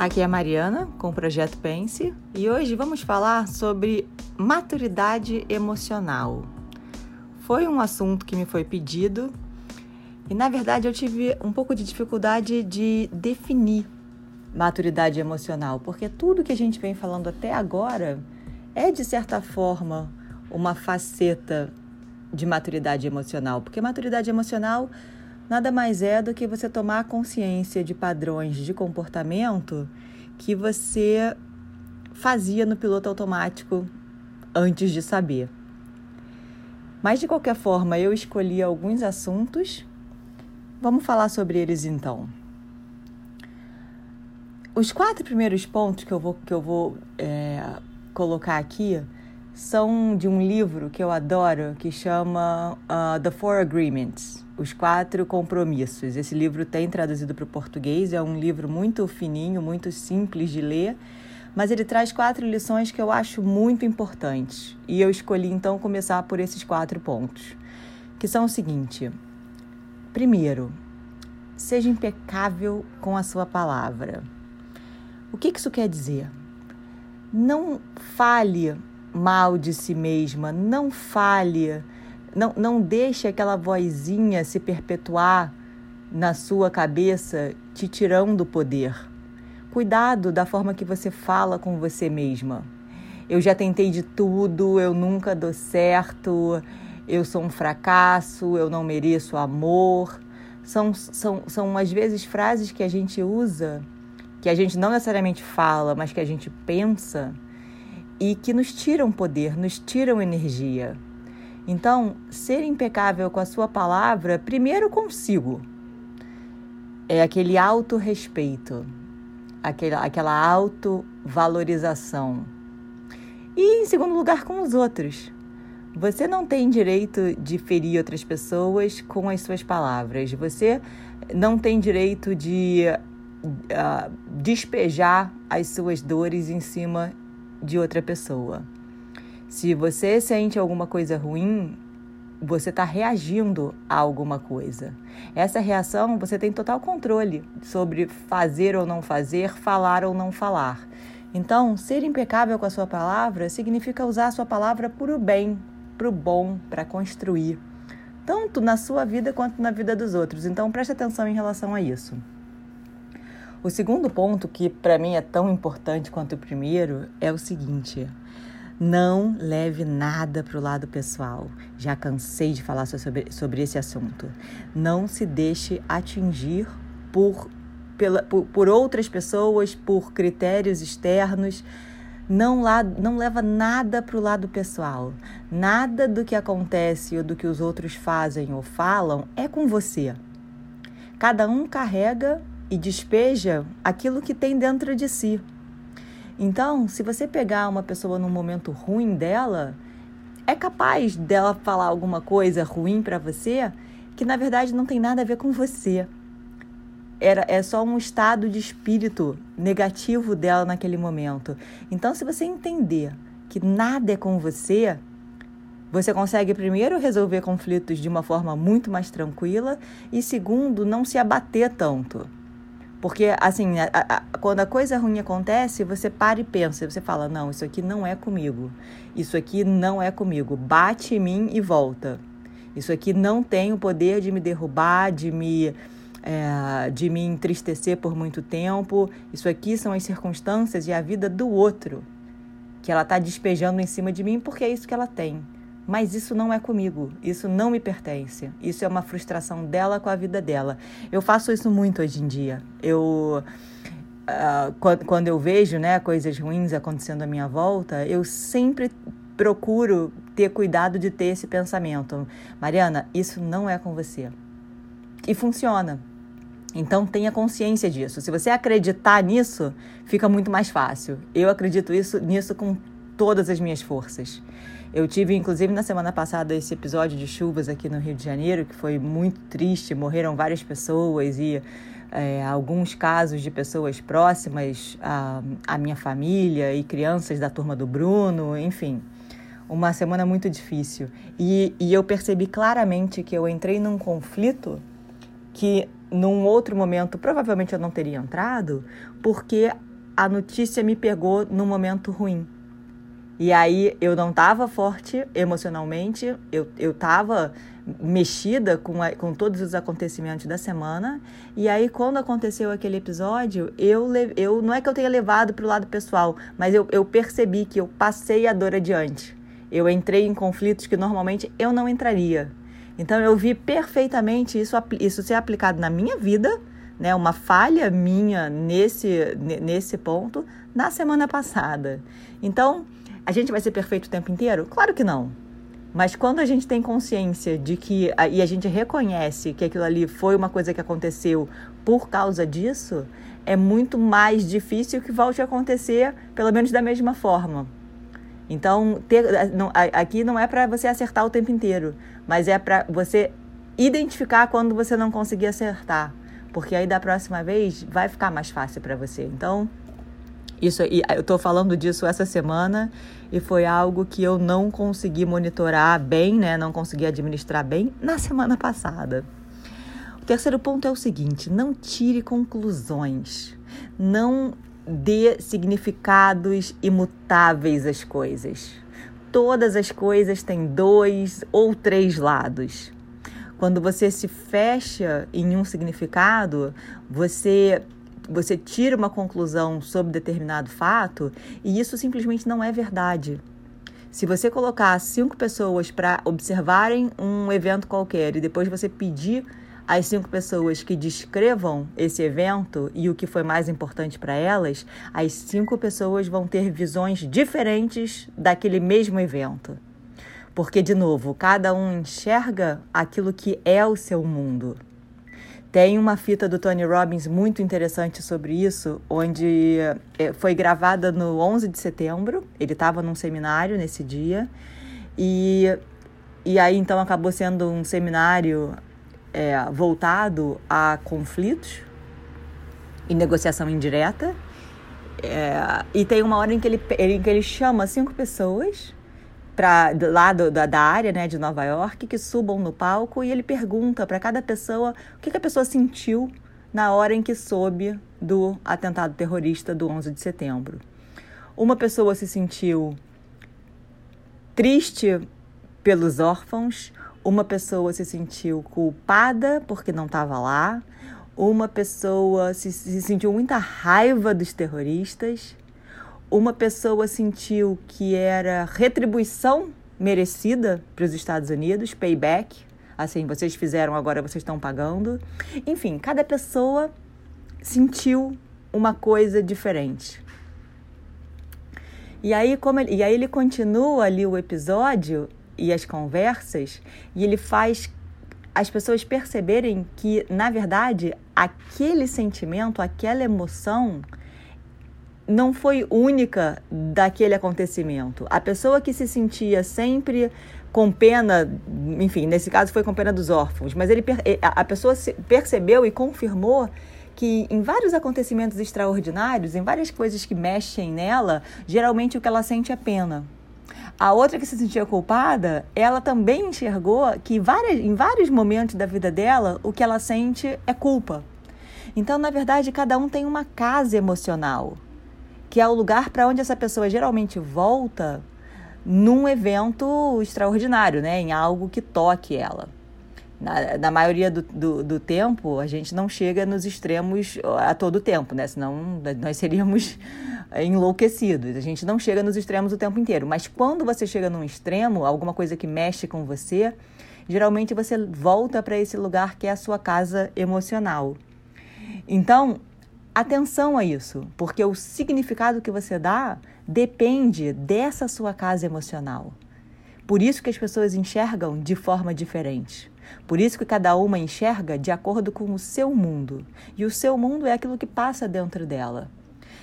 Aqui é a Mariana com o projeto Pense e hoje vamos falar sobre maturidade emocional. Foi um assunto que me foi pedido e na verdade eu tive um pouco de dificuldade de definir maturidade emocional, porque tudo que a gente vem falando até agora é de certa forma uma faceta de maturidade emocional, porque maturidade emocional nada mais é do que você tomar consciência de padrões de comportamento que você fazia no piloto automático antes de saber. Mas de qualquer forma, eu escolhi alguns assuntos. Vamos falar sobre eles então. Os quatro primeiros pontos que eu vou, que eu vou é, colocar aqui são de um livro que eu adoro que chama uh, The Four Agreements Os Quatro Compromissos. Esse livro tem traduzido para o português, é um livro muito fininho, muito simples de ler, mas ele traz quatro lições que eu acho muito importantes. E eu escolhi então começar por esses quatro pontos, que são o seguinte: primeiro, seja impecável com a sua palavra. O que isso quer dizer? Não fale mal de si mesma, não fale, não, não deixe aquela vozinha se perpetuar na sua cabeça, te tirando o poder. Cuidado da forma que você fala com você mesma. Eu já tentei de tudo, eu nunca dou certo, eu sou um fracasso, eu não mereço amor. São, são, são às vezes frases que a gente usa, que a gente não necessariamente fala, mas que a gente pensa e que nos tiram poder, nos tiram energia. Então, ser impecável com a sua palavra, primeiro consigo, é aquele autorrespeito, aquela, aquela autovalorização. E, em segundo lugar, com os outros. Você não tem direito de ferir outras pessoas com as suas palavras. Você não tem direito de uh, despejar as suas dores em cima de outra pessoa. Se você sente alguma coisa ruim, você está reagindo a alguma coisa. Essa reação você tem total controle sobre fazer ou não fazer, falar ou não falar. Então, ser impecável com a sua palavra significa usar a sua palavra para o bem, para o bom, para construir, tanto na sua vida quanto na vida dos outros. Então, preste atenção em relação a isso. O segundo ponto, que para mim é tão importante quanto o primeiro, é o seguinte: não leve nada para o lado pessoal. Já cansei de falar sobre, sobre esse assunto. Não se deixe atingir por, pela, por, por outras pessoas, por critérios externos. Não, lá, não leva nada para o lado pessoal. Nada do que acontece ou do que os outros fazem ou falam é com você. Cada um carrega e despeja aquilo que tem dentro de si. Então, se você pegar uma pessoa num momento ruim dela, é capaz dela falar alguma coisa ruim para você que na verdade não tem nada a ver com você. Era, é só um estado de espírito negativo dela naquele momento. Então, se você entender que nada é com você, você consegue, primeiro, resolver conflitos de uma forma muito mais tranquila e, segundo, não se abater tanto. Porque, assim, a, a, quando a coisa ruim acontece, você para e pensa, você fala: não, isso aqui não é comigo. Isso aqui não é comigo. Bate em mim e volta. Isso aqui não tem o poder de me derrubar, de me, é, de me entristecer por muito tempo. Isso aqui são as circunstâncias e a vida do outro que ela está despejando em cima de mim porque é isso que ela tem. Mas isso não é comigo, isso não me pertence. Isso é uma frustração dela com a vida dela. Eu faço isso muito hoje em dia. Eu. Uh, quando, quando eu vejo né, coisas ruins acontecendo à minha volta, eu sempre procuro ter cuidado de ter esse pensamento. Mariana, isso não é com você. E funciona. Então tenha consciência disso. Se você acreditar nisso, fica muito mais fácil. Eu acredito isso, nisso com todas as minhas forças. Eu tive, inclusive, na semana passada esse episódio de chuvas aqui no Rio de Janeiro, que foi muito triste, morreram várias pessoas e é, alguns casos de pessoas próximas à, à minha família e crianças da turma do Bruno, enfim. Uma semana muito difícil. E, e eu percebi claramente que eu entrei num conflito que num outro momento provavelmente eu não teria entrado, porque a notícia me pegou num momento ruim. E aí eu não estava forte emocionalmente, eu, eu tava mexida com, a, com todos os acontecimentos da semana. E aí, quando aconteceu aquele episódio, eu, eu não é que eu tenha levado para o lado pessoal, mas eu, eu percebi que eu passei a dor adiante. Eu entrei em conflitos que normalmente eu não entraria. Então, eu vi perfeitamente isso, isso ser aplicado na minha vida, né, uma falha minha nesse, nesse ponto, na semana passada. Então, a gente vai ser perfeito o tempo inteiro? Claro que não. Mas quando a gente tem consciência de que e a gente reconhece que aquilo ali foi uma coisa que aconteceu por causa disso, é muito mais difícil que volte a acontecer, pelo menos da mesma forma. Então, ter, não, aqui não é para você acertar o tempo inteiro, mas é para você identificar quando você não conseguir acertar, porque aí da próxima vez vai ficar mais fácil para você. Então, isso, eu estou falando disso essa semana e foi algo que eu não consegui monitorar bem, né? Não consegui administrar bem na semana passada. O terceiro ponto é o seguinte: não tire conclusões. Não dê significados imutáveis às coisas. Todas as coisas têm dois ou três lados. Quando você se fecha em um significado, você você tira uma conclusão sobre determinado fato e isso simplesmente não é verdade. Se você colocar cinco pessoas para observarem um evento qualquer e depois você pedir às cinco pessoas que descrevam esse evento e o que foi mais importante para elas, as cinco pessoas vão ter visões diferentes daquele mesmo evento. Porque, de novo, cada um enxerga aquilo que é o seu mundo. Tem uma fita do Tony Robbins muito interessante sobre isso, onde é, foi gravada no 11 de setembro. Ele estava num seminário nesse dia. E, e aí, então, acabou sendo um seminário é, voltado a conflitos e negociação indireta. É, e tem uma hora em que ele, em que ele chama cinco pessoas lá do, da, da área né, de Nova York que subam no palco e ele pergunta para cada pessoa o que, que a pessoa sentiu na hora em que soube do atentado terrorista do 11 de setembro. Uma pessoa se sentiu triste pelos órfãos, uma pessoa se sentiu culpada porque não estava lá, uma pessoa se, se sentiu muita raiva dos terroristas, uma pessoa sentiu que era retribuição merecida para os Estados Unidos, payback, assim, vocês fizeram, agora vocês estão pagando. Enfim, cada pessoa sentiu uma coisa diferente. E aí, como ele, e aí ele continua ali o episódio e as conversas, e ele faz as pessoas perceberem que, na verdade, aquele sentimento, aquela emoção não foi única daquele acontecimento. A pessoa que se sentia sempre com pena, enfim, nesse caso foi com pena dos órfãos, mas ele, eh, a pessoa percebeu e confirmou que em vários acontecimentos extraordinários, em várias coisas que mexem nela, geralmente o que ela sente é pena. A outra que se sentia culpada, ela também enxergou que várias, em vários momentos da vida dela, o que ela sente é culpa. Então, na verdade, cada um tem uma casa emocional que é o lugar para onde essa pessoa geralmente volta num evento extraordinário, né? em algo que toque ela. Na, na maioria do, do, do, tempo, a gente não chega nos extremos a todo tempo, né? senão nós seríamos enlouquecidos. A gente não chega nos extremos o tempo inteiro. Mas quando você chega num extremo, alguma coisa que mexe com você, geralmente você volta para esse lugar que é a sua casa emocional. Então, Atenção a isso, porque o significado que você dá depende dessa sua casa emocional. Por isso que as pessoas enxergam de forma diferente. Por isso que cada uma enxerga de acordo com o seu mundo. E o seu mundo é aquilo que passa dentro dela.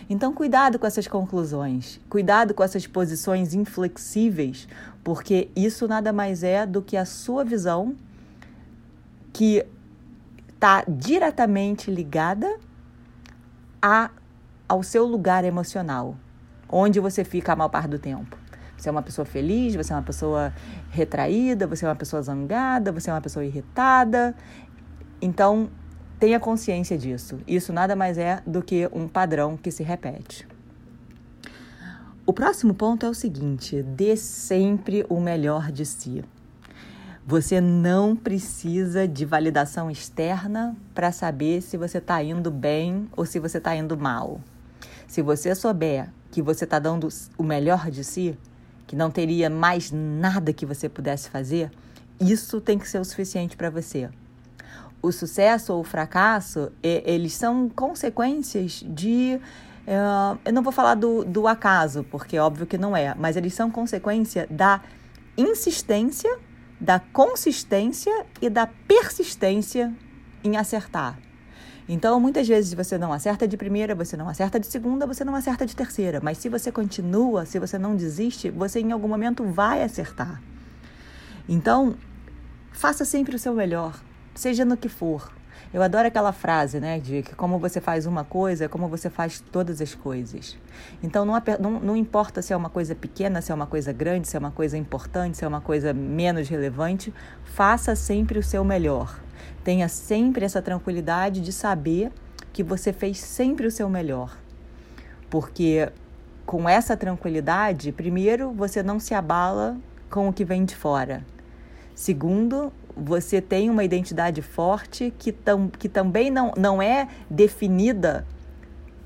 Então, cuidado com essas conclusões, cuidado com essas posições inflexíveis, porque isso nada mais é do que a sua visão que está diretamente ligada a, ao seu lugar emocional, onde você fica a maior parte do tempo. Você é uma pessoa feliz, você é uma pessoa retraída, você é uma pessoa zangada, você é uma pessoa irritada. Então, tenha consciência disso. Isso nada mais é do que um padrão que se repete. O próximo ponto é o seguinte: dê sempre o melhor de si. Você não precisa de validação externa para saber se você está indo bem ou se você está indo mal. Se você souber que você está dando o melhor de si, que não teria mais nada que você pudesse fazer, isso tem que ser o suficiente para você. O sucesso ou o fracasso, eles são consequências de. Uh, eu não vou falar do, do acaso, porque é óbvio que não é, mas eles são consequência da insistência, da consistência e da persistência em acertar. Então, muitas vezes você não acerta de primeira, você não acerta de segunda, você não acerta de terceira. Mas se você continua, se você não desiste, você em algum momento vai acertar. Então, faça sempre o seu melhor, seja no que for. Eu adoro aquela frase, né, de que como você faz uma coisa é como você faz todas as coisas. Então não, não, não, importa se é uma coisa pequena, se é uma coisa grande, se é uma coisa importante, se é uma coisa menos relevante, faça sempre o seu melhor. Tenha sempre essa tranquilidade de saber que você fez sempre o seu melhor. Porque com essa tranquilidade, primeiro, você não se abala com o que vem de fora. Segundo, você tem uma identidade forte que, tam, que também não, não é definida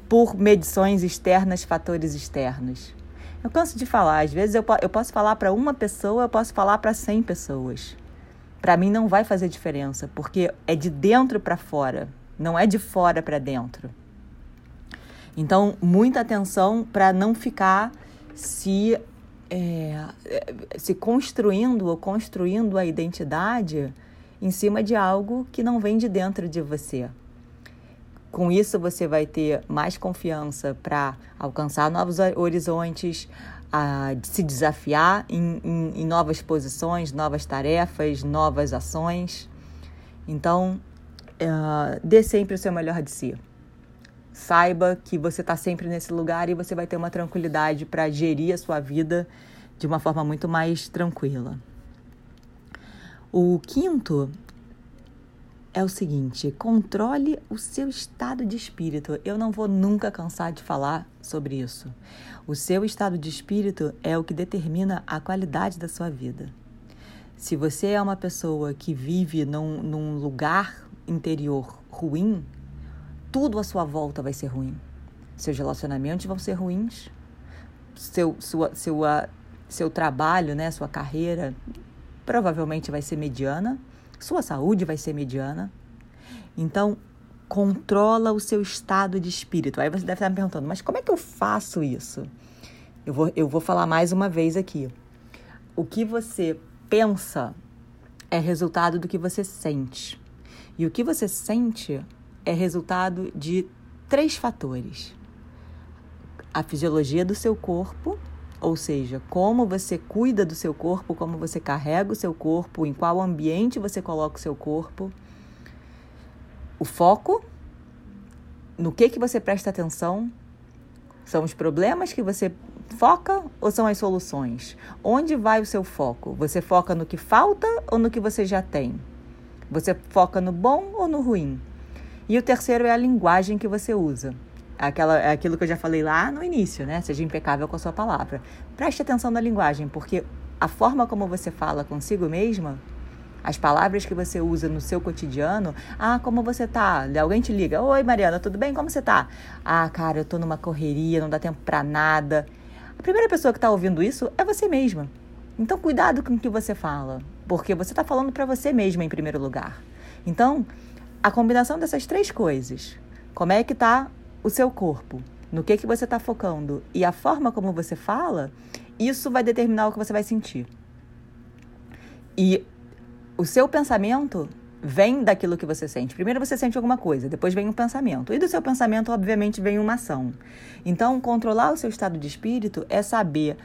por medições externas, fatores externos. Eu canso de falar, às vezes eu, eu posso falar para uma pessoa, eu posso falar para 100 pessoas para mim não vai fazer diferença, porque é de dentro para fora, não é de fora para dentro. Então, muita atenção para não ficar se, é, se construindo ou construindo a identidade em cima de algo que não vem de dentro de você. Com isso, você vai ter mais confiança para alcançar novos horizontes, a se desafiar em, em, em novas posições, novas tarefas, novas ações. Então, uh, dê sempre o seu melhor de si. Saiba que você está sempre nesse lugar e você vai ter uma tranquilidade para gerir a sua vida de uma forma muito mais tranquila. O quinto é o seguinte: controle o seu estado de espírito. Eu não vou nunca cansar de falar sobre isso. O seu estado de espírito é o que determina a qualidade da sua vida. Se você é uma pessoa que vive num, num lugar interior ruim, tudo à sua volta vai ser ruim. Seus relacionamentos vão ser ruins, seu, sua, sua, seu trabalho, né, sua carreira provavelmente vai ser mediana sua saúde vai ser mediana. Então, controla o seu estado de espírito. Aí você deve estar me perguntando, mas como é que eu faço isso? Eu vou, eu vou falar mais uma vez aqui. O que você pensa é resultado do que você sente. E o que você sente é resultado de três fatores: a fisiologia do seu corpo, ou seja, como você cuida do seu corpo, como você carrega o seu corpo, em qual ambiente você coloca o seu corpo. O foco, no que, que você presta atenção, são os problemas que você foca ou são as soluções? Onde vai o seu foco? Você foca no que falta ou no que você já tem? Você foca no bom ou no ruim? E o terceiro é a linguagem que você usa aquela, é aquilo que eu já falei lá no início, né? Seja impecável com a sua palavra. Preste atenção na linguagem, porque a forma como você fala consigo mesma, as palavras que você usa no seu cotidiano, ah, como você tá? Alguém te liga, oi Mariana, tudo bem? Como você tá? Ah, cara, eu tô numa correria, não dá tempo para nada. A primeira pessoa que tá ouvindo isso é você mesma. Então, cuidado com o que você fala, porque você está falando para você mesma em primeiro lugar. Então, a combinação dessas três coisas, como é que tá o seu corpo, no que, que você está focando e a forma como você fala, isso vai determinar o que você vai sentir. E o seu pensamento vem daquilo que você sente. Primeiro você sente alguma coisa, depois vem um pensamento. E do seu pensamento, obviamente, vem uma ação. Então, controlar o seu estado de espírito é saber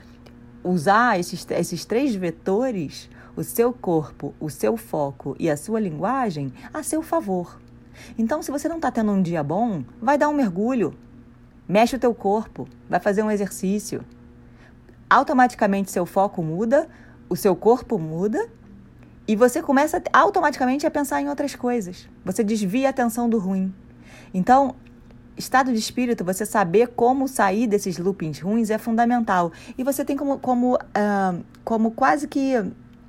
usar esses, esses três vetores, o seu corpo, o seu foco e a sua linguagem, a seu favor. Então, se você não está tendo um dia bom, vai dar um mergulho, mexe o teu corpo, vai fazer um exercício. Automaticamente seu foco muda, o seu corpo muda E você começa automaticamente a pensar em outras coisas. Você desvia a atenção do ruim. Então, estado de espírito, você saber como sair desses loopings ruins é fundamental. E você tem como, como, uh, como quase que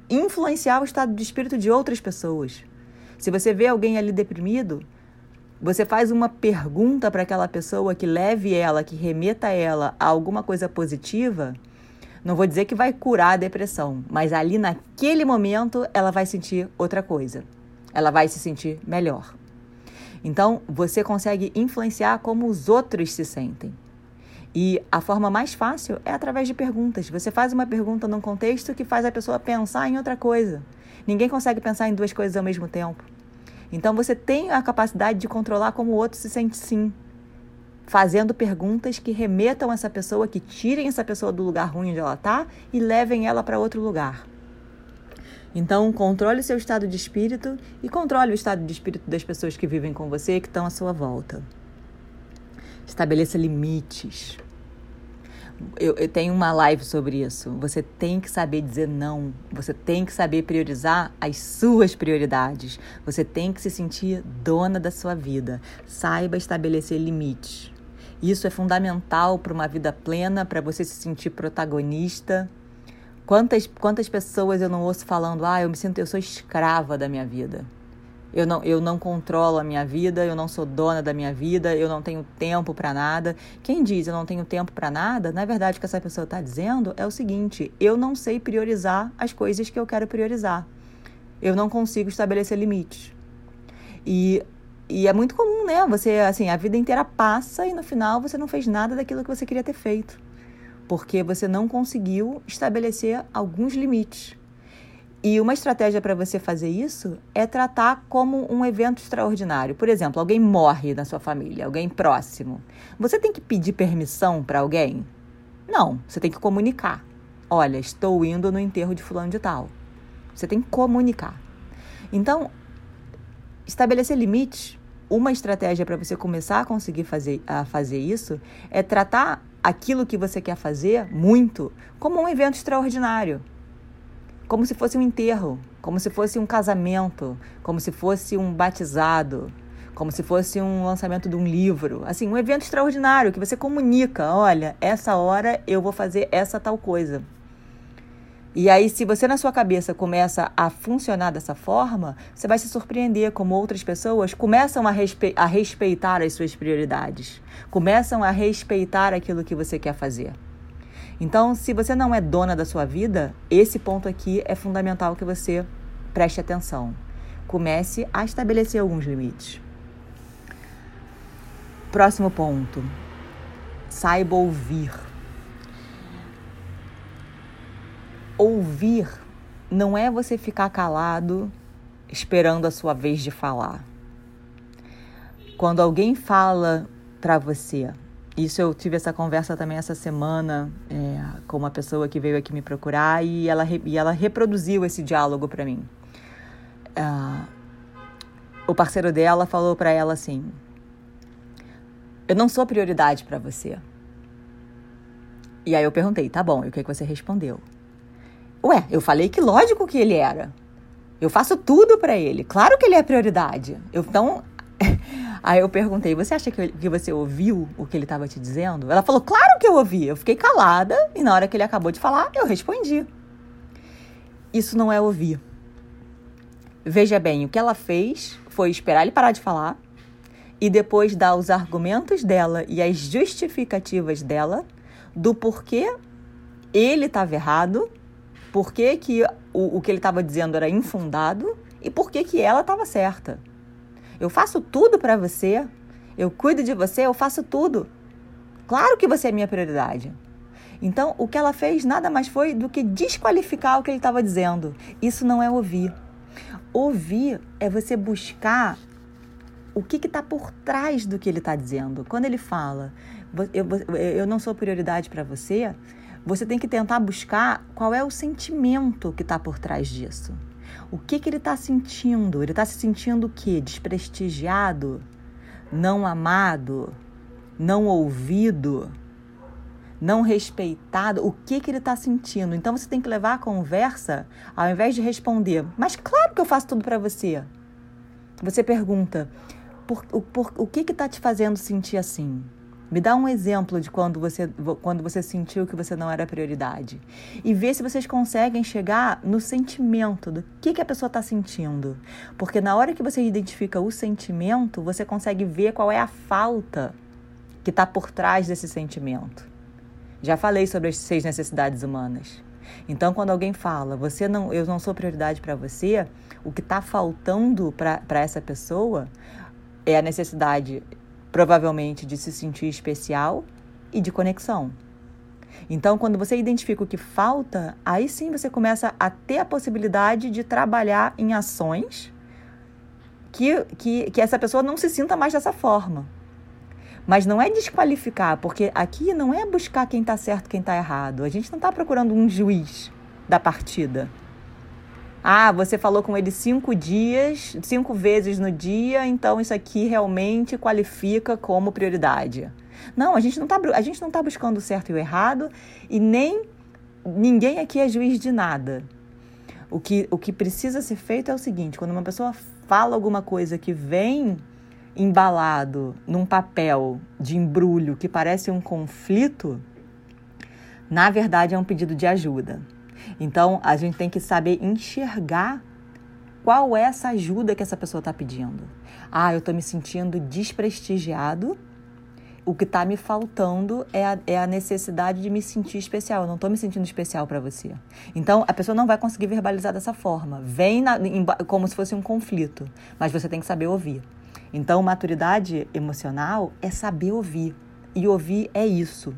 influenciar o estado de espírito de outras pessoas. Se você vê alguém ali deprimido, você faz uma pergunta para aquela pessoa que leve ela, que remeta ela a alguma coisa positiva. Não vou dizer que vai curar a depressão, mas ali naquele momento ela vai sentir outra coisa. Ela vai se sentir melhor. Então, você consegue influenciar como os outros se sentem. E a forma mais fácil é através de perguntas. Você faz uma pergunta num contexto que faz a pessoa pensar em outra coisa. Ninguém consegue pensar em duas coisas ao mesmo tempo. Então você tem a capacidade de controlar como o outro se sente sim. Fazendo perguntas que remetam essa pessoa, que tirem essa pessoa do lugar ruim onde ela está e levem ela para outro lugar. Então, controle o seu estado de espírito e controle o estado de espírito das pessoas que vivem com você, que estão à sua volta. Estabeleça limites. Eu, eu, tenho uma live sobre isso. Você tem que saber dizer não. Você tem que saber priorizar as suas prioridades. Você tem que se sentir dona da sua vida. Saiba estabelecer limites. Isso é fundamental para uma vida plena, para você se sentir protagonista Quantas, quantas pessoas eu não ouço falando, ah, eu me sinto, eu sou escrava da minha vida. Eu não, eu não controlo a minha vida, eu não sou dona da minha vida, eu não tenho tempo para nada. Quem diz eu não tenho tempo para nada, na verdade o que essa pessoa está dizendo é o seguinte: eu não sei priorizar as coisas que eu quero priorizar. Eu não consigo estabelecer limites. E, e é muito comum, né? Você, assim, a vida inteira passa e no final você não fez nada daquilo que você queria ter feito porque você não conseguiu estabelecer alguns limites. E uma estratégia para você fazer isso é tratar como um evento extraordinário. Por exemplo, alguém morre na sua família, alguém próximo. Você tem que pedir permissão para alguém? Não, você tem que comunicar. Olha, estou indo no enterro de fulano de tal. Você tem que comunicar. Então, estabelecer limites, uma estratégia para você começar a conseguir fazer, a fazer isso é tratar aquilo que você quer fazer muito como um evento extraordinário. Como se fosse um enterro, como se fosse um casamento, como se fosse um batizado, como se fosse um lançamento de um livro. Assim, um evento extraordinário que você comunica: olha, essa hora eu vou fazer essa tal coisa. E aí, se você na sua cabeça começa a funcionar dessa forma, você vai se surpreender como outras pessoas começam a, respe a respeitar as suas prioridades, começam a respeitar aquilo que você quer fazer. Então, se você não é dona da sua vida, esse ponto aqui é fundamental que você preste atenção. Comece a estabelecer alguns limites. Próximo ponto. Saiba ouvir. Ouvir não é você ficar calado esperando a sua vez de falar. Quando alguém fala para você, isso eu tive essa conversa também essa semana é, com uma pessoa que veio aqui me procurar e ela, e ela reproduziu esse diálogo para mim. Uh, o parceiro dela falou para ela assim: Eu não sou prioridade para você. E aí eu perguntei: Tá bom, e o que, que você respondeu? Ué, eu falei que lógico que ele era. Eu faço tudo para ele. Claro que ele é prioridade. Eu, então, aí eu perguntei: você acha que, que você ouviu o que ele estava te dizendo? Ela falou: claro que eu ouvi. Eu fiquei calada e na hora que ele acabou de falar, eu respondi. Isso não é ouvir. Veja bem, o que ela fez foi esperar ele parar de falar e depois dar os argumentos dela e as justificativas dela do porquê ele estava errado por que, o, o que ele estava dizendo era infundado e por que, que ela estava certa. Eu faço tudo para você, eu cuido de você, eu faço tudo. Claro que você é minha prioridade. Então, o que ela fez nada mais foi do que desqualificar o que ele estava dizendo. Isso não é ouvir. Ouvir é você buscar o que está por trás do que ele está dizendo. Quando ele fala, eu, eu não sou prioridade para você, você tem que tentar buscar qual é o sentimento que está por trás disso. O que, que ele está sentindo? Ele está se sentindo o quê? Desprestigiado? Não amado? Não ouvido? não respeitado, o que, que ele está sentindo. Então você tem que levar a conversa, ao invés de responder, mas claro que eu faço tudo para você. Você pergunta, por, por, o que está te fazendo sentir assim? Me dá um exemplo de quando você, quando você sentiu que você não era prioridade. E vê se vocês conseguem chegar no sentimento do que, que a pessoa está sentindo. Porque na hora que você identifica o sentimento, você consegue ver qual é a falta que está por trás desse sentimento. Já falei sobre as seis necessidades humanas. Então, quando alguém fala, você não, eu não sou prioridade para você, o que está faltando para essa pessoa é a necessidade provavelmente de se sentir especial e de conexão. Então, quando você identifica o que falta, aí sim você começa a ter a possibilidade de trabalhar em ações que, que, que essa pessoa não se sinta mais dessa forma. Mas não é desqualificar, porque aqui não é buscar quem está certo quem está errado. A gente não está procurando um juiz da partida. Ah, você falou com ele cinco dias, cinco vezes no dia, então isso aqui realmente qualifica como prioridade. Não, a gente não está a gente não tá buscando o certo e o errado e nem ninguém aqui é juiz de nada. O que, o que precisa ser feito é o seguinte: quando uma pessoa fala alguma coisa que vem embalado num papel de embrulho que parece um conflito, na verdade é um pedido de ajuda. Então, a gente tem que saber enxergar qual é essa ajuda que essa pessoa está pedindo. Ah, eu estou me sentindo desprestigiado. O que está me faltando é a, é a, necessidade de me sentir especial. Eu não estou me sentindo especial para você. Então, a pessoa não vai conseguir verbalizar dessa forma. Vem na, em, como se fosse um conflito, mas você tem que saber ouvir. Então, maturidade emocional é saber ouvir. E ouvir é isso.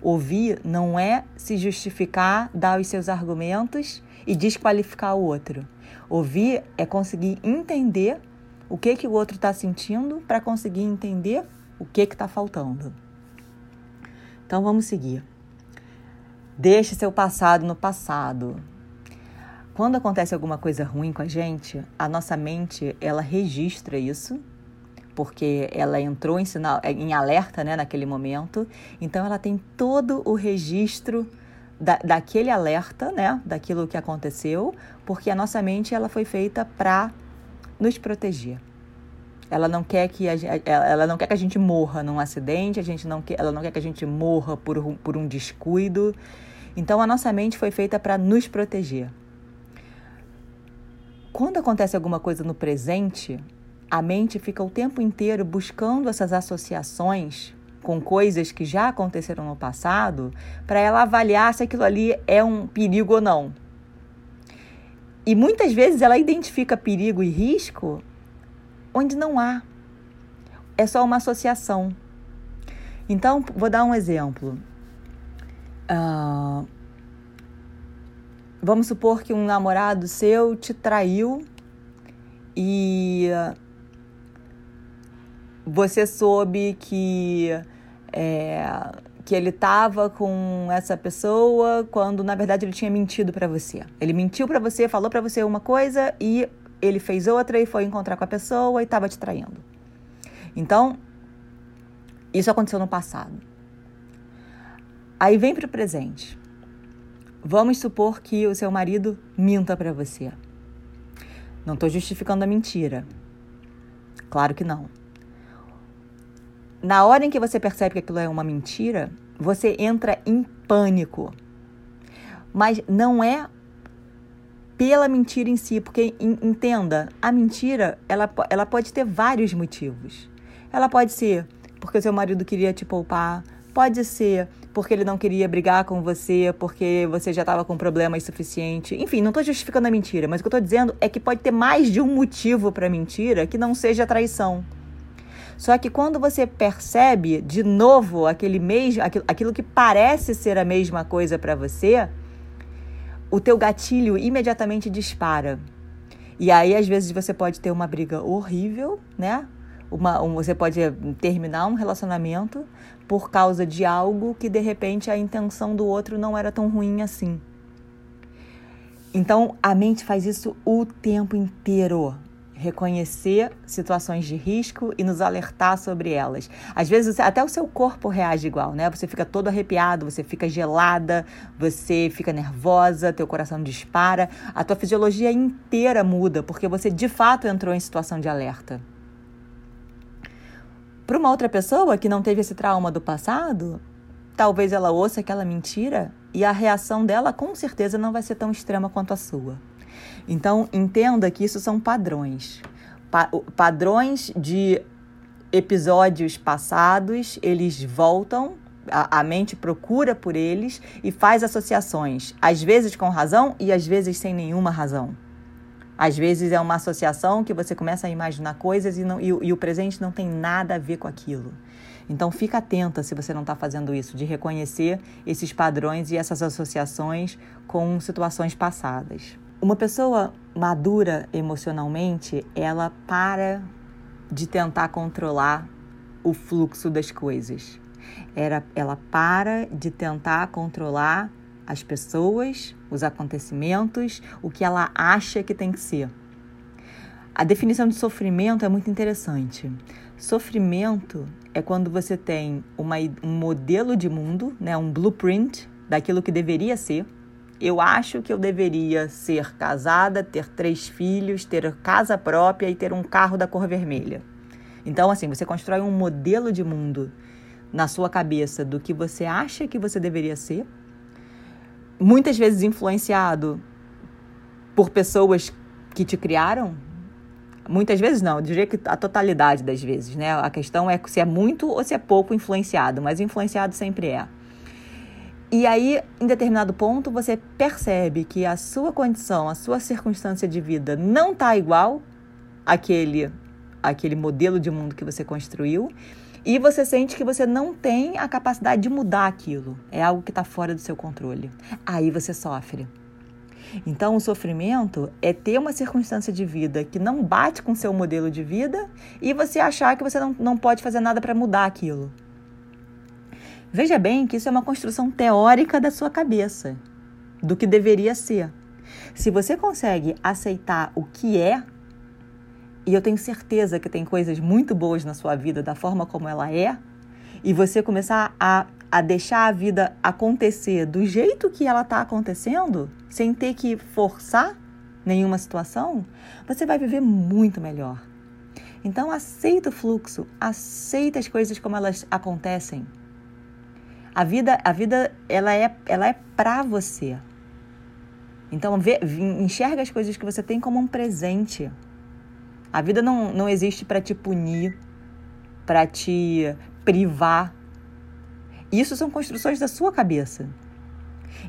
Ouvir não é se justificar, dar os seus argumentos e desqualificar o outro. Ouvir é conseguir entender o que, que o outro está sentindo para conseguir entender o que está faltando. Então vamos seguir. Deixe seu passado no passado. Quando acontece alguma coisa ruim com a gente, a nossa mente ela registra isso porque ela entrou em, sinal, é, em alerta né, naquele momento, então ela tem todo o registro da, daquele alerta, né, daquilo que aconteceu, porque a nossa mente ela foi feita para nos proteger. Ela não quer que a, ela não quer que a gente morra num acidente, a gente não quer, ela não quer que a gente morra por, por um descuido. Então a nossa mente foi feita para nos proteger. Quando acontece alguma coisa no presente, a mente fica o tempo inteiro buscando essas associações com coisas que já aconteceram no passado para ela avaliar se aquilo ali é um perigo ou não. E muitas vezes ela identifica perigo e risco onde não há. É só uma associação. Então, vou dar um exemplo. Uh, vamos supor que um namorado seu te traiu e você soube que é, que ele estava com essa pessoa quando na verdade ele tinha mentido para você. Ele mentiu para você, falou para você uma coisa e ele fez outra e foi encontrar com a pessoa e estava te traindo. Então, isso aconteceu no passado. Aí vem para o presente. Vamos supor que o seu marido minta para você. Não estou justificando a mentira. Claro que não na hora em que você percebe que aquilo é uma mentira, você entra em pânico. Mas não é pela mentira em si, porque entenda, a mentira ela, ela pode ter vários motivos. Ela pode ser porque seu marido queria te poupar, pode ser porque ele não queria brigar com você, porque você já estava com problemas suficiente. Enfim, não estou justificando a mentira, mas o que eu estou dizendo é que pode ter mais de um motivo para mentira que não seja traição. Só que quando você percebe de novo aquele mesmo, aquilo, aquilo que parece ser a mesma coisa para você, o teu gatilho imediatamente dispara. E aí, às vezes, você pode ter uma briga horrível, né? Uma, um, você pode terminar um relacionamento por causa de algo que, de repente, a intenção do outro não era tão ruim assim. Então, a mente faz isso o tempo inteiro. Reconhecer situações de risco e nos alertar sobre elas. Às vezes até o seu corpo reage igual, né? Você fica todo arrepiado, você fica gelada, você fica nervosa, teu coração dispara, a tua fisiologia inteira muda porque você de fato entrou em situação de alerta. Para uma outra pessoa que não teve esse trauma do passado, talvez ela ouça aquela mentira e a reação dela com certeza não vai ser tão extrema quanto a sua. Então, entenda que isso são padrões. Pa padrões de episódios passados, eles voltam, a, a, mente procura por eles e faz associações, às vezes com razão e às vezes sem nenhuma razão. Às vezes é uma associação que você começa a imaginar coisas e, não, e, e o presente não tem nada a ver com aquilo. Então fica atenta se você não está fazendo isso, de reconhecer esses padrões e essas associações com situações passadas. Uma pessoa madura emocionalmente, ela para de tentar controlar o fluxo das coisas. Era, ela para de tentar controlar as pessoas, os acontecimentos, o que ela acha que tem que ser. A definição de sofrimento é muito interessante. Sofrimento é quando você tem uma, um modelo de mundo, né, um blueprint daquilo que deveria ser eu acho que eu deveria ser casada, ter três filhos, ter casa própria e ter um carro da cor vermelha. Então, assim, você constrói um modelo de mundo na sua cabeça do que você acha que você deveria ser, muitas vezes influenciado por pessoas que te criaram. Muitas vezes não, eu diria que a totalidade das vezes, né? A questão é se é muito ou se é pouco influenciado, mas influenciado sempre é. E aí, em determinado ponto, você percebe que a sua condição, a sua circunstância de vida não está igual àquele, àquele modelo de mundo que você construiu. E você sente que você não tem a capacidade de mudar aquilo. É algo que está fora do seu controle. Aí você sofre. Então, o sofrimento é ter uma circunstância de vida que não bate com o seu modelo de vida e você achar que você não, não pode fazer nada para mudar aquilo. Veja bem que isso é uma construção teórica da sua cabeça, do que deveria ser. Se você consegue aceitar o que é, e eu tenho certeza que tem coisas muito boas na sua vida da forma como ela é, e você começar a, a deixar a vida acontecer do jeito que ela está acontecendo, sem ter que forçar nenhuma situação, você vai viver muito melhor. Então aceita o fluxo, aceita as coisas como elas acontecem. A vida, a vida ela é, ela é para você. Então, vê, enxerga as coisas que você tem como um presente. A vida não, não existe para te punir, para te privar. Isso são construções da sua cabeça.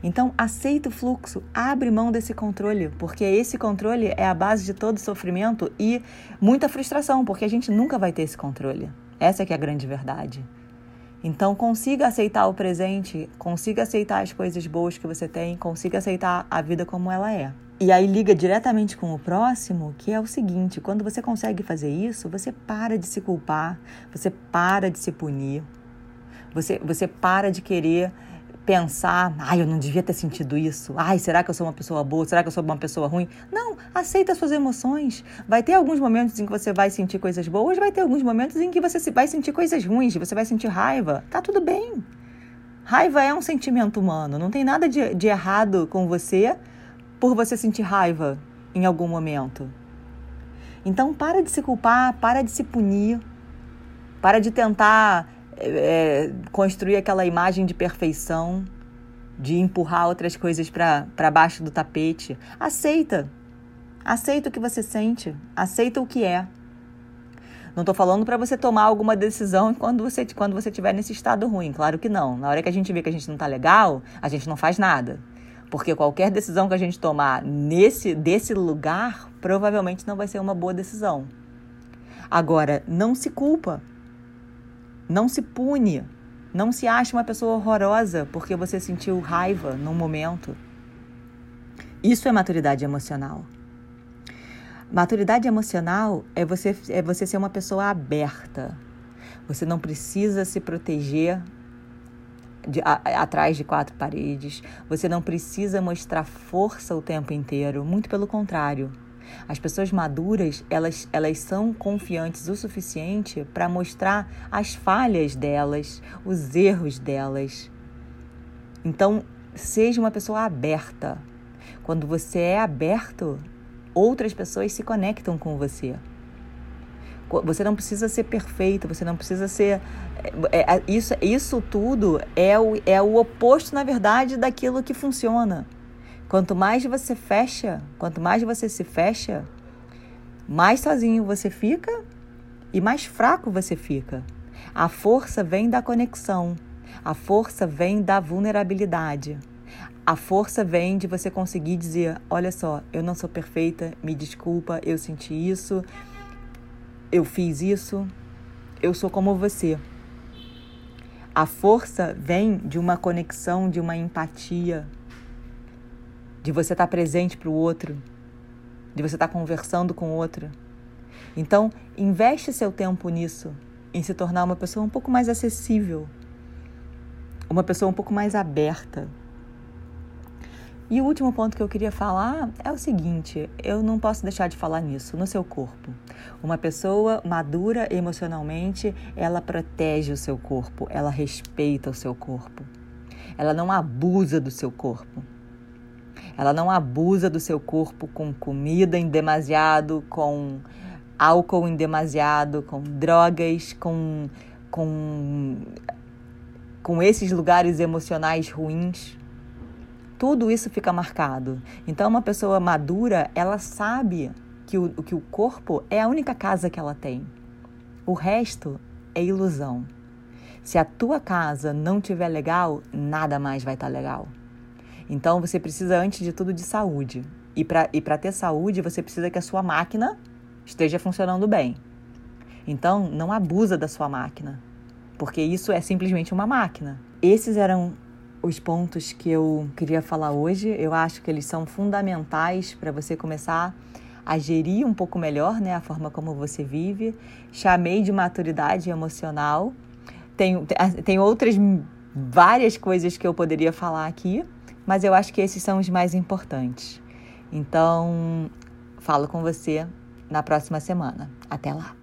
Então, aceita o fluxo, abre mão desse controle, porque esse controle é a base de todo sofrimento e muita frustração, porque a gente nunca vai ter esse controle. Essa é que é a grande verdade. Então, consiga aceitar o presente, consiga aceitar as coisas boas que você tem, consiga aceitar a vida como ela é. E aí liga diretamente com o próximo, que é o seguinte: quando você consegue fazer isso, você para de se culpar, você para de se punir, você, você para de querer pensar, ai, eu não devia ter sentido isso. Ai, será que eu sou uma pessoa boa? Será que eu sou uma pessoa ruim? Não, aceita as suas emoções. Vai ter alguns momentos em que você vai sentir coisas boas, vai ter alguns momentos em que você vai sentir coisas ruins, você vai sentir raiva. Tá tudo bem. Raiva é um sentimento humano, não tem nada de, de errado com você por você sentir raiva em algum momento. Então, para de se culpar, para de se punir, para de tentar é, construir aquela imagem de perfeição, de empurrar outras coisas para baixo do tapete. Aceita. Aceita o que você sente. Aceita o que é. Não estou falando para você tomar alguma decisão quando você quando você estiver nesse estado ruim. Claro que não. Na hora que a gente vê que a gente não está legal, a gente não faz nada. Porque qualquer decisão que a gente tomar nesse desse lugar provavelmente não vai ser uma boa decisão. Agora, não se culpa. Não se pune. Não se ache uma pessoa horrorosa porque você sentiu raiva num momento. Isso é maturidade emocional. Maturidade emocional é você, é você ser uma pessoa aberta. Você não precisa se proteger de, a, atrás de quatro paredes. Você não precisa mostrar força o tempo inteiro. Muito pelo contrário. As pessoas maduras, elas, elas são confiantes o suficiente para mostrar as falhas delas, os erros delas. Então, seja uma pessoa aberta. Quando você é aberto, outras pessoas se conectam com você. Você não precisa ser perfeito, você não precisa ser. É, é, isso, isso tudo é o, é o oposto, na verdade, daquilo que funciona. Quanto mais você fecha, quanto mais você se fecha, mais sozinho você fica e mais fraco você fica. A força vem da conexão, a força vem da vulnerabilidade. A força vem de você conseguir dizer: olha só, eu não sou perfeita, me desculpa, eu senti isso, eu fiz isso, eu sou como você. A força vem de uma conexão, de uma empatia, de você estar presente para o outro, de você estar conversando com o outro. Então, investe seu tempo nisso, em se tornar uma pessoa um pouco mais acessível, uma pessoa um pouco mais aberta e o último ponto que eu queria falar é o seguinte: eu não posso deixar de falar nisso, no seu corpo. Uma pessoa madura emocionalmente, ela protege o seu corpo, ela respeita o seu corpo. Ela não abusa do seu corpo. Ela não abusa do seu corpo com comida em demasiado, com álcool em demasiado, com drogas, com, com, com esses lugares emocionais ruins tudo isso fica marcado. Então, uma pessoa madura, ela sabe que o, que o corpo é a única casa que ela tem. O resto é ilusão. Se a tua casa não estiver legal, nada mais vai estar tá legal. Então, você precisa, antes de tudo, de saúde. E para ter saúde, você precisa que a sua máquina esteja funcionando bem. Então, não abusa da sua máquina, porque isso é simplesmente uma máquina. Esses eram os pontos que eu queria falar hoje. Eu acho que eles são fundamentais para você começar a gerir um pouco melhor né, a forma como você vive. Chamei de maturidade emocional. Tem, tem outras várias coisas que eu poderia falar aqui, mas eu acho que esses são os mais importantes. Então, falo com você na próxima semana. Até lá!